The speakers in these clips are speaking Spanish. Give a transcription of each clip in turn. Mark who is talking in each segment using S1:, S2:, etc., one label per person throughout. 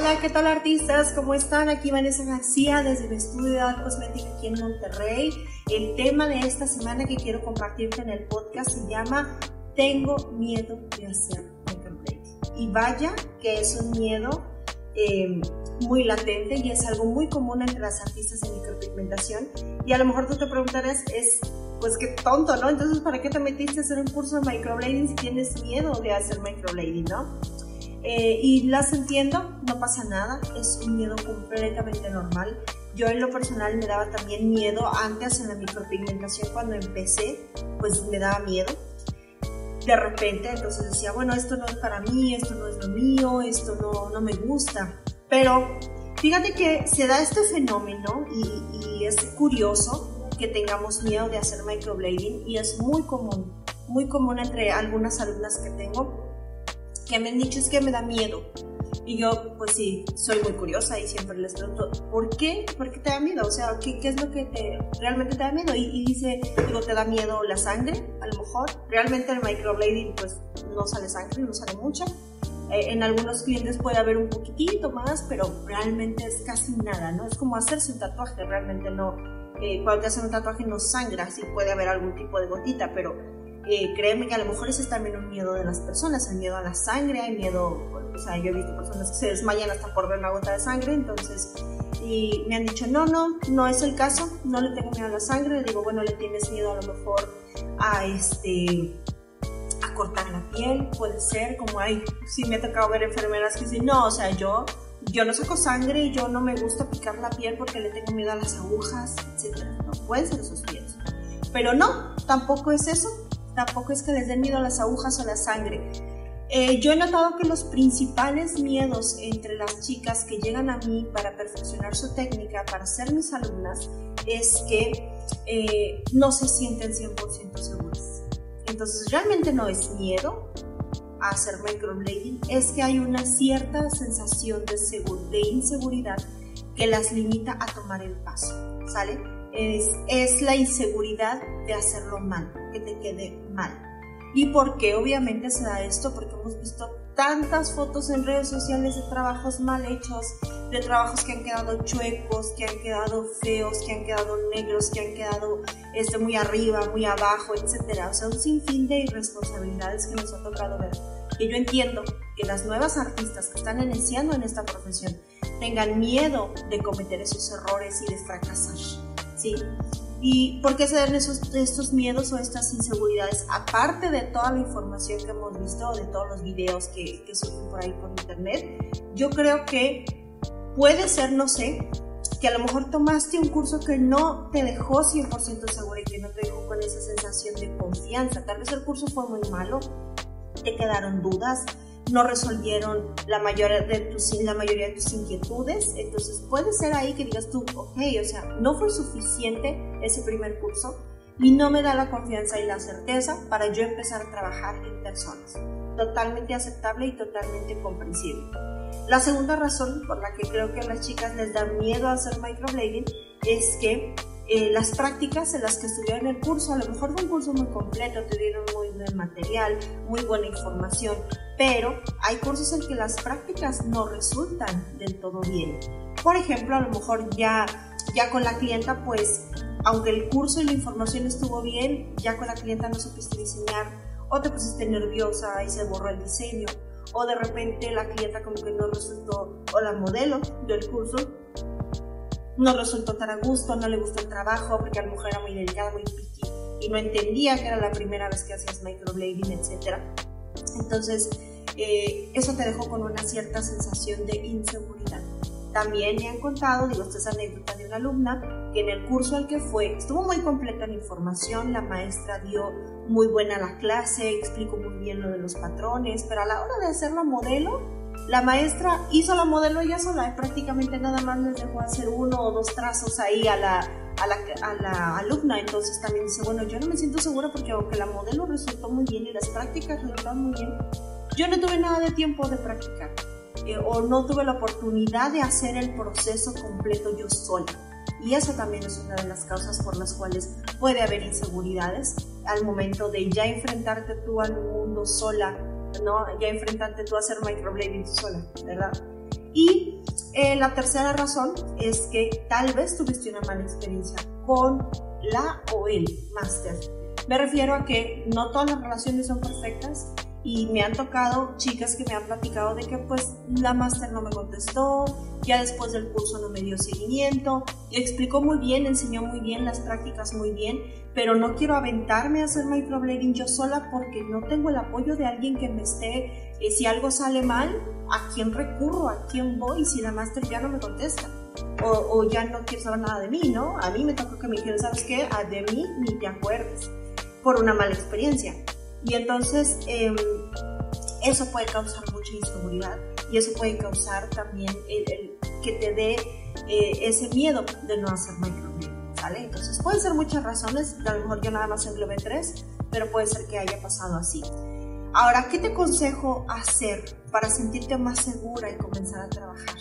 S1: Hola, ¿qué tal artistas? ¿Cómo están? Aquí Vanessa García desde el estudio de Art Cosmetic aquí en Monterrey. El tema de esta semana que quiero compartirte en el podcast se llama Tengo miedo de hacer microblading. Y vaya que es un miedo eh, muy latente y es algo muy común entre las artistas en micropigmentación. Y a lo mejor tú te preguntarás, es pues qué tonto, ¿no? Entonces, ¿para qué te metiste a hacer un curso de microblading si tienes miedo de hacer microblading, ¿no? Eh, y las entiendo, no pasa nada, es un miedo completamente normal. Yo en lo personal me daba también miedo antes en la micropigmentación cuando empecé, pues me daba miedo. De repente, entonces decía, bueno, esto no es para mí, esto no es lo mío, esto no, no me gusta. Pero fíjate que se da este fenómeno y, y es curioso que tengamos miedo de hacer microblading y es muy común, muy común entre algunas alumnas que tengo que me han dicho es que me da miedo. Y yo, pues sí, soy muy curiosa y siempre les pregunto, ¿por qué? ¿Por qué te da miedo? O sea, ¿qué, qué es lo que te, realmente te da miedo? Y, dice, digo, ¿te da miedo la sangre? A lo mejor. Realmente el microblading, pues no sale sangre, no sale mucha. Eh, en algunos clientes puede haber un poquitito más, pero realmente es casi nada, ¿no? Es como hacerse un tatuaje, realmente no. Eh, cuando te hacen un tatuaje no sangra, sí puede haber algún tipo de gotita, pero eh, créeme que a lo mejor ese es también un miedo de las personas, el miedo a la sangre, hay miedo, o sea, yo he visto personas que se desmayan hasta por ver una gota de sangre, entonces, y me han dicho, no, no, no es el caso, no le tengo miedo a la sangre, le digo, bueno, le tienes miedo a lo mejor a este cortar la piel, puede ser, como hay, sí me ha tocado ver enfermeras que dicen, no, o sea, yo, yo no saco sangre y yo no me gusta picar la piel porque le tengo miedo a las agujas, etc. No pueden ser esos miedos. Pero no, tampoco es eso tampoco es que les den miedo las agujas o la sangre. Eh, yo he notado que los principales miedos entre las chicas que llegan a mí para perfeccionar su técnica, para ser mis alumnas, es que eh, no se sienten 100% seguras. Entonces realmente no es miedo a hacer microblading, es que hay una cierta sensación de, de inseguridad que las limita a tomar el paso, ¿sale? Es, la inseguridad de hacerlo mal, que te quede mal. ¿Y por qué obviamente se da esto? Porque hemos visto tantas fotos en redes sociales de trabajos mal hechos, de trabajos que han quedado chuecos, que han quedado feos, que han quedado negros, que han quedado este, muy arriba, muy abajo, etc. O sea, un sinfín de irresponsabilidades que nos ha tocado ver. Y yo entiendo que las nuevas artistas que están iniciando en esta profesión tengan miedo de cometer esos errores y de fracasar. ¿Sí? ¿Y por qué se dan esos, estos miedos o estas inseguridades? Aparte de toda la información que hemos visto, de todos los videos que, que surgen por ahí por internet, yo creo que puede ser, no sé, que a lo mejor tomaste un curso que no te dejó 100% segura y que no te dejó con esa sensación de confianza. Tal vez el curso fue muy malo, te quedaron dudas, no resolvieron la, mayoría de tus, la mayoría de tus inquietudes. Entonces puede ser ahí que digas tú, ok, o sea, no fue suficiente ese primer curso y no me da la confianza y la certeza para yo empezar a trabajar en personas. Totalmente aceptable y totalmente comprensible. La segunda razón por la que creo que a las chicas les da miedo hacer microblading es que eh, las prácticas en las que estuvieron el curso, a lo mejor fue un curso muy completo, te dieron buen material, muy buena información, pero hay cursos en que las prácticas no resultan del todo bien. Por ejemplo, a lo mejor ya, ya con la clienta, pues, aunque el curso y la información estuvo bien, ya con la clienta no supiste diseñar, o te pusiste nerviosa y se borró el diseño, o de repente la clienta como que no resultó, o la modelo del curso no resultó tan a gusto, no le gustó el trabajo, porque a lo mejor era muy delicada, muy picky, y no entendía que era la primera vez que hacías microblading, etc. Entonces, eh, eso te dejó con una cierta sensación de inseguridad. También me han contado, digo, esta es anécdota de una alumna, que en el curso al que fue estuvo muy completa en información, la maestra dio muy buena la clase, explicó muy bien lo de los patrones, pero a la hora de hacer la modelo, la maestra hizo la modelo ella sola, prácticamente nada más les dejó hacer uno o dos trazos ahí a la, a la, a la, alumna. Entonces también dice, bueno, yo no me siento segura porque aunque la modelo resultó muy bien y las prácticas resultaron muy bien, yo no tuve nada de tiempo de practicar. Eh, o no tuve la oportunidad de hacer el proceso completo yo sola. Y eso también es una de las causas por las cuales puede haber inseguridades al momento de ya enfrentarte tú al mundo sola, ¿no? Ya enfrentarte tú a hacer microblading sola, ¿verdad? Y eh, la tercera razón es que tal vez tuviste una mala experiencia con la o el. Me refiero a que no todas las relaciones son perfectas y me han tocado chicas que me han platicado de que pues la máster no me contestó, ya después del curso no me dio seguimiento, explicó muy bien, enseñó muy bien las prácticas muy bien, pero no quiero aventarme a hacer microblading yo sola porque no tengo el apoyo de alguien que me esté, eh, si algo sale mal, ¿a quién recurro? ¿A quién voy si la máster ya no me contesta? O, o, ya no quiere saber nada de mí, ¿no? A mí me toca que me dijeran, ¿sabes qué? A de mí ni te acuerdes por una mala experiencia. Y entonces em, eso puede causar mucha inseguridad y eso puede causar también que te dé eh, ese miedo de no hacer microblading, ¿sale? Entonces pueden ser muchas razones, a lo mejor yo nada más englobé tres, pero puede ser que haya pasado así. Ahora, ¿qué te aconsejo hacer para sentirte más segura y comenzar a trabajar?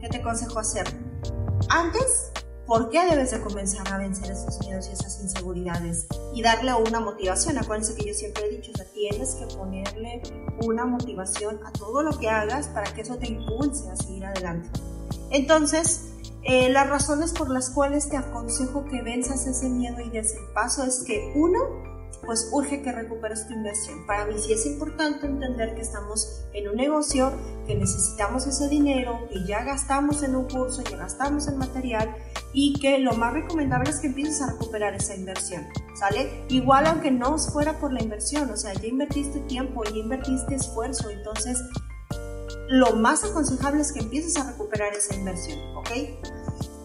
S1: ¿Qué te aconsejo hacer? Antes ¿Por qué debes de comenzar a vencer esos miedos y esas inseguridades? Y darle una motivación. Acuérdense que yo siempre he dicho, o sea, tienes que ponerle una motivación a todo lo que hagas para que eso te impulse a seguir adelante. Entonces, eh, las razones por las cuales te aconsejo que venzas ese miedo y des el paso es que uno, pues urge que recuperes tu inversión. Para mí sí es importante entender que estamos en un negocio, que necesitamos ese dinero, que ya gastamos en un curso, ya gastamos en material y que lo más recomendable es que empieces a recuperar esa inversión, ¿sale? Igual aunque no fuera por la inversión, o sea, ya invertiste tiempo, ya invertiste esfuerzo, entonces lo más aconsejable es que empieces a recuperar esa inversión, ¿ok?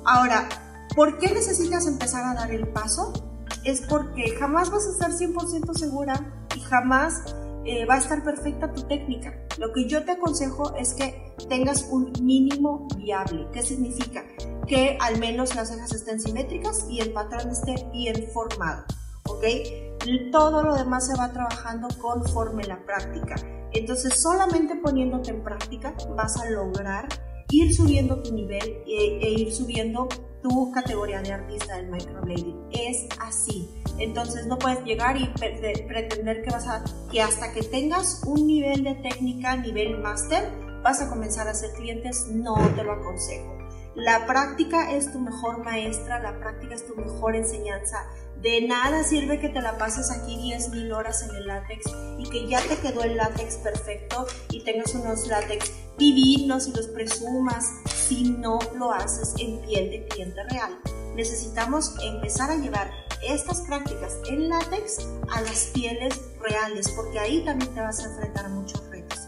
S1: Ahora, ¿por qué necesitas empezar a dar el paso? es porque jamás vas a estar 100% segura y jamás eh, va a estar perfecta tu técnica. Lo que yo te aconsejo es que tengas un mínimo viable. ¿Qué significa? Que al menos las cejas estén simétricas y el patrón esté bien formado. ¿Ok? Todo lo demás se va trabajando conforme la práctica. Entonces, solamente poniéndote en práctica vas a lograr ir subiendo tu nivel e, e ir subiendo tu categoría de artista del microblading. Es así. Entonces no puedes llegar y pretender que vas a que hasta que tengas un nivel de técnica, nivel máster, vas a comenzar a hacer clientes. No te lo aconsejo. La práctica es tu mejor maestra, la práctica es tu mejor enseñanza. De nada sirve que te la pases aquí 10.000 horas en el látex y que ya te quedó el látex perfecto y tengas unos látex divinos y los presumas si no lo haces en piel de cliente real. Necesitamos empezar a llevar estas prácticas en látex a las pieles reales porque ahí también te vas a enfrentar muchos retos.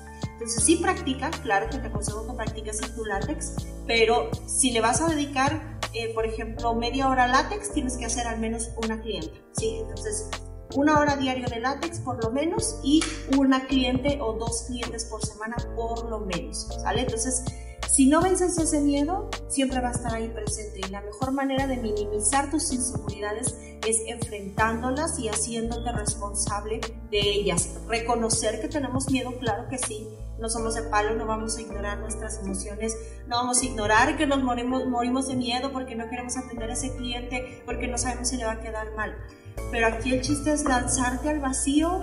S1: Entonces sí practica, claro que te aconsejo que practiques en tu látex, pero si le vas a dedicar eh, por ejemplo, media hora látex, tienes que hacer al menos una cliente, ¿sí? Entonces, una hora diario de látex por lo menos y una cliente o dos clientes por semana por lo menos, ¿sale? Entonces, si no vences ese miedo, siempre va a estar ahí presente y la mejor manera de minimizar tus inseguridades es enfrentándolas y haciéndote responsable de ellas. Reconocer que tenemos miedo, claro que sí, no somos de palo, no vamos a ignorar nuestras emociones, no vamos a ignorar que nos morimos, morimos de miedo porque no queremos atender a ese cliente, porque no sabemos si le va a quedar mal. Pero aquí el chiste es lanzarte al vacío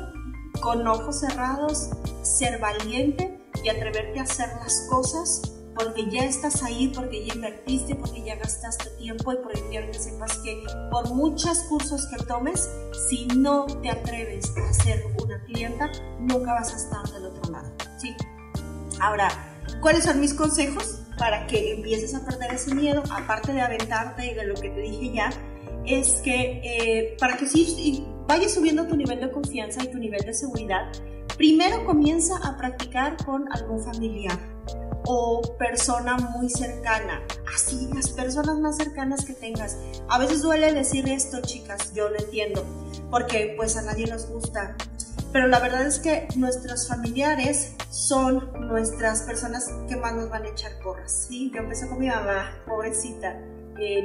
S1: con ojos cerrados, ser valiente y atreverte a hacer las cosas porque ya estás ahí, porque ya invertiste, porque ya gastaste tiempo y porque quiero que sepas que por muchos cursos que tomes, si no te atreves a ser una clienta, nunca vas a estar del otro lado. ¿sí? Ahora, ¿cuáles son mis consejos para que empieces a perder ese miedo? Aparte de aventarte de lo que te dije ya, es que eh, para que si vayas subiendo tu nivel de confianza y tu nivel de seguridad, primero comienza a practicar con algún familiar o persona muy cercana. Así, las personas más cercanas que tengas. A veces duele decir esto, chicas, yo lo entiendo, porque pues a nadie nos gusta. Pero la verdad es que nuestros familiares son nuestras personas que más nos van a echar porras, ¿sí? Yo empecé con mi mamá, pobrecita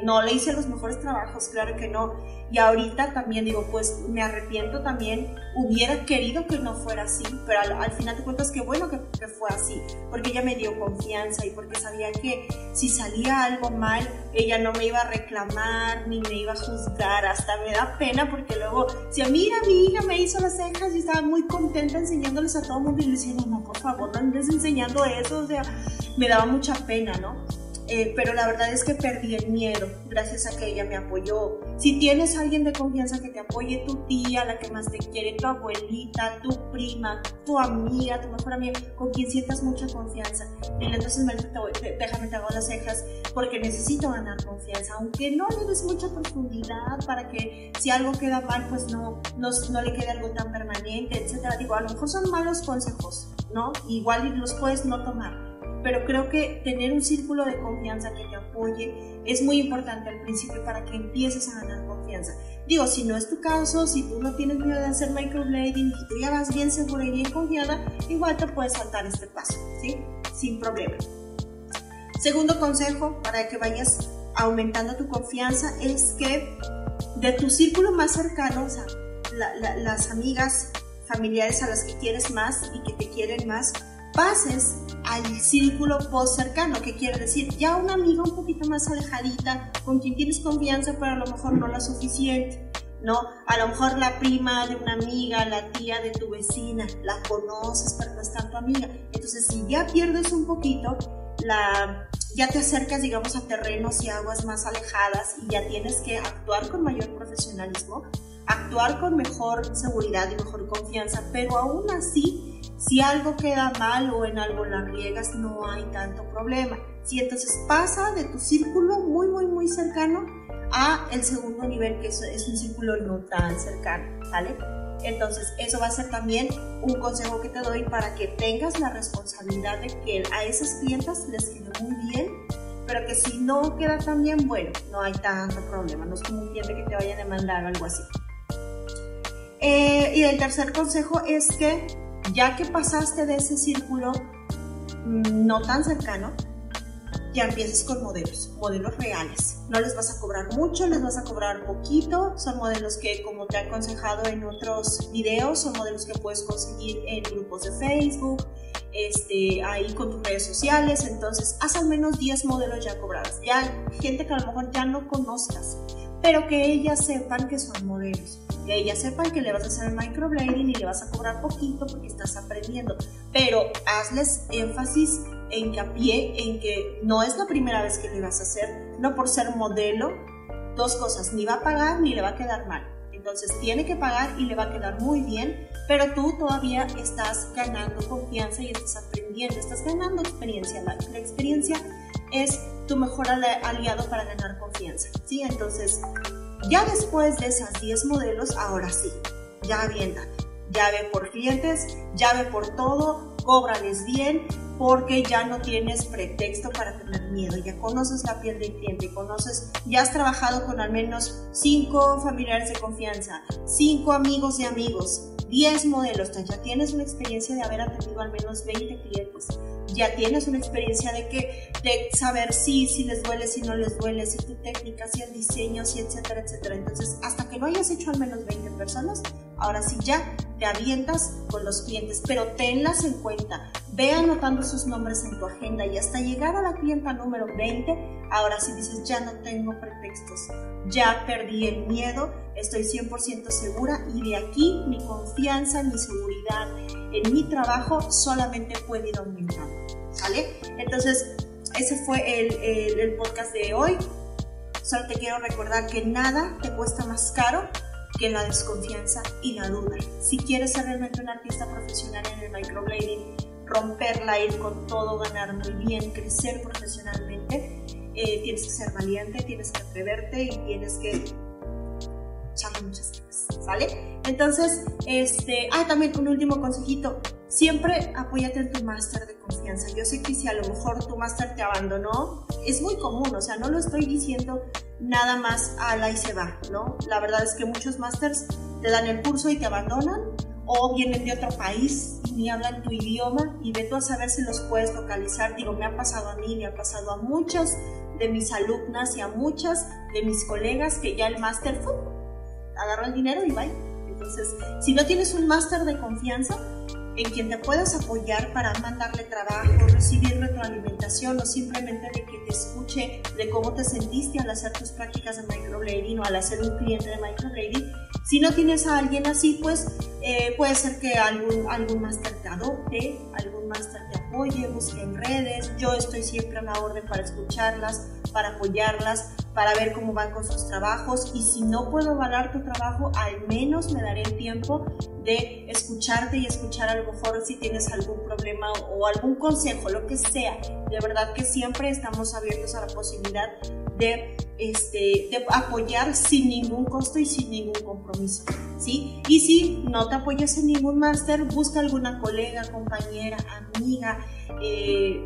S1: no le hice los mejores trabajos, claro que no. Y ahorita también digo, pues me arrepiento también, hubiera querido que no fuera así, pero al, final te cuentas que bueno que, fue así, porque ella me dio confianza y porque sabía que si salía algo mal, ella no me iba a reclamar ni me iba a juzgar, hasta me da pena porque luego, si a mira, mi hija me hizo las cejas y estaba muy contenta enseñándoles a todo el mundo y le decía, no, no, por favor, no andes enseñando eso, o sea, me daba mucha pena, ¿no? Eh, pero la verdad es que perdí el miedo gracias a que ella me apoyó. Si tienes alguien de confianza que te apoye, tu tía, la que más te quiere, tu abuelita, tu prima, tu amiga, tu mejor amiga, con quien sientas mucha confianza, y entonces me, te, déjame te hago las cejas porque necesito ganar confianza, aunque no le des mucha profundidad para que si algo queda mal, pues no, no, no le quede algo tan permanente, etcétera. Digo, a lo mejor son malos consejos, ¿no? Igual los puedes no tomar pero creo que tener un círculo de confianza que te apoye es muy importante al principio para que empieces a ganar confianza. Digo, si no es tu caso, si tú no tienes miedo de hacer microblading y tú ya vas bien segura y bien confiada, igual te puedes saltar este paso, ¿sí? Sin problema. Segundo consejo para que vayas aumentando tu confianza es que de tu círculo más cercano, o sea, las amigas, familiares a las que quieres más y que te quieren más, pases al círculo post cercano, que quiere decir ya una amiga un poquito más alejadita, con quien tienes confianza, pero a lo mejor no la suficiente. ¿no? A lo mejor la prima de una amiga, la tía de tu vecina, la conoces, pero no es tanto amiga. Entonces, si ya pierdes un poquito, ya te acercas, digamos, a terrenos y aguas más alejadas y ya tienes que actuar con mayor profesionalismo, actuar con mejor seguridad y mejor confianza, pero aún así si algo queda mal o en algo la riegas, no hay tanto problema. Si entonces pasa de tu círculo muy, muy, muy cercano a el segundo nivel, que es, un círculo no tan cercano, ¿vale? Entonces, eso va a ser también un consejo que te doy para que tengas la responsabilidad de que a esas clientas les quede muy bien, pero que si no queda tan bien, bueno, no hay tanto problema, no es como un cliente que te vaya a demandar o algo así. Eh, y el tercer consejo es que ya que pasaste de ese círculo mm, no tan cercano, ya empieces con modelos, modelos reales. No les vas a cobrar mucho, les vas a cobrar poquito. Son modelos que, como te he aconsejado en otros videos, son modelos que puedes conseguir en grupos de Facebook, este, ahí con tus redes sociales. Entonces, haz al menos 10 modelos ya cobrados. Ya gente que a lo mejor ya no conozcas, pero que ellas sepan que son modelos que ellas sepan que le vas a hacer el microblading y le vas a cobrar poquito porque estás aprendiendo, pero hazles énfasis, hincapié en que no es la primera vez que le vas a hacer, no por ser modelo, dos cosas, ni va a pagar ni le va a quedar mal. Entonces tiene que pagar y le va a quedar muy bien, pero tú todavía estás ganando confianza y estás aprendiendo, estás ganando experiencia. La, la experiencia es tu mejor aliado para ganar confianza, ¿sí? Entonces, ya después de esas 10 modelos, ahora sí, ya aviéntate. Llave por clientes, llave por todo, cóbrales bien, porque ya no tienes pretexto para tener miedo. Ya conoces la piel del cliente, conoces, ya has trabajado con al menos 5 familiares de confianza, 5 amigos de amigos, 10 modelos, ya tienes una experiencia de haber atendido al menos 20 clientes ya tienes una experiencia de que de saber si, si les duele, si no les duele, si tu técnica, si el diseño, si etcétera, etcétera. Entonces, hasta que lo hayas hecho al menos 20 personas, ahora sí ya te avientas con los clientes, pero tenlas en cuenta. Ve anotando sus nombres en tu agenda y hasta llegar a la clienta número 20, ahora sí dices, ya no tengo pretextos, ya perdí el miedo, estoy 100% segura y de aquí mi confianza, mi seguridad en mi trabajo solamente puede ir aumentando. Entonces, ese fue el, el podcast de hoy. Solo te quiero recordar que nada te cuesta más caro que la desconfianza y la duda. Si quieres ser realmente un artista profesional en el microblading, romperla, ir con todo, ganar muy bien, crecer profesionalmente, eh, tienes que ser valiente, tienes que atreverte y tienes que echarle muchas ganas, ¿sale? Entonces, este, ah, también un último consejito, siempre apóyate en tu máster de confianza. Yo sé que si a lo mejor tu máster te abandonó, es muy común, o sea, no lo estoy diciendo nada más a la y se va, ¿no? La verdad es que muchos másters te dan el curso y te abandonan o vienen de otro país y ni hablan tu idioma y ve tú a saber si los puedes localizar. Digo, me ha pasado a mí, me ha pasado a muchas de mis alumnas y a muchas de mis colegas que ya el máster agarró el dinero y bye. Entonces, si no tienes un máster de confianza, en quien te puedas apoyar para mandarle trabajo, recibir retroalimentación o simplemente de que te escuche de cómo te sentiste al hacer tus prácticas de microblading o al hacer un cliente de microblading. Si no tienes a alguien así, pues eh, puede ser que algún, algún máster te adopte, algún máster te apoye, busque en redes. Yo estoy siempre a la orden para escucharlas, para apoyarlas, para ver cómo van con sus trabajos y si no puedo avalar tu trabajo, al menos me daré el tiempo de escucharte y escuchar a lo mejor si tienes algún problema o algún consejo, lo que sea. De verdad que siempre estamos abiertos a la posibilidad de, este, de apoyar sin ningún costo y sin ningún compromiso. ¿sí? Y si no te apoyas en ningún máster, busca alguna colega, compañera, amiga, eh,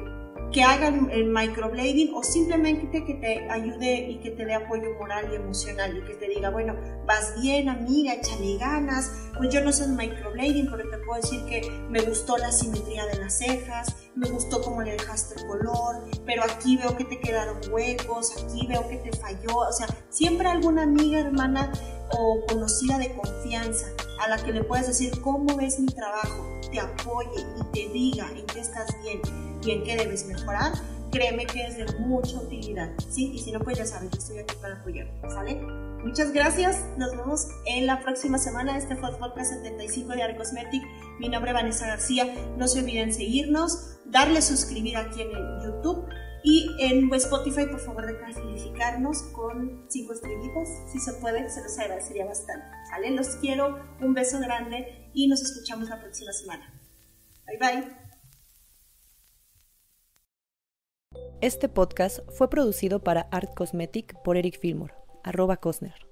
S1: que hagan el microblading o simplemente que te ayude y que te dé apoyo moral y emocional y que te diga, bueno, vas bien amiga, échale ganas, pues yo no soy microblading, pero te puedo decir que me gustó la simetría de las cejas, me gustó cómo le dejaste el color, pero aquí veo que te quedaron huecos, aquí veo que te falló, o sea, siempre alguna amiga, hermana o conocida de confianza a la que le puedes decir cómo ves mi trabajo, te apoye y te diga en qué estás bien y en qué debes mejorar, créeme que es de mucha utilidad, ¿sí? Y si no, pues ya sabes, yo estoy aquí para apoyarte, ¿sale? Muchas gracias, nos vemos en la próxima semana. Este fue el podcast 75 de Arcosmetic. Mi nombre es Vanessa García. No se olviden seguirnos, darle suscribir aquí en el YouTube y en Spotify, por favor, de calificarnos con 5 estrellitas. Si se puede, se los agradecería bastante. ¿Sale? Los quiero, un beso grande y nos escuchamos la próxima semana. Bye bye.
S2: Este podcast fue producido para Art Cosmetic por Eric Fillmore, arroba Cosner.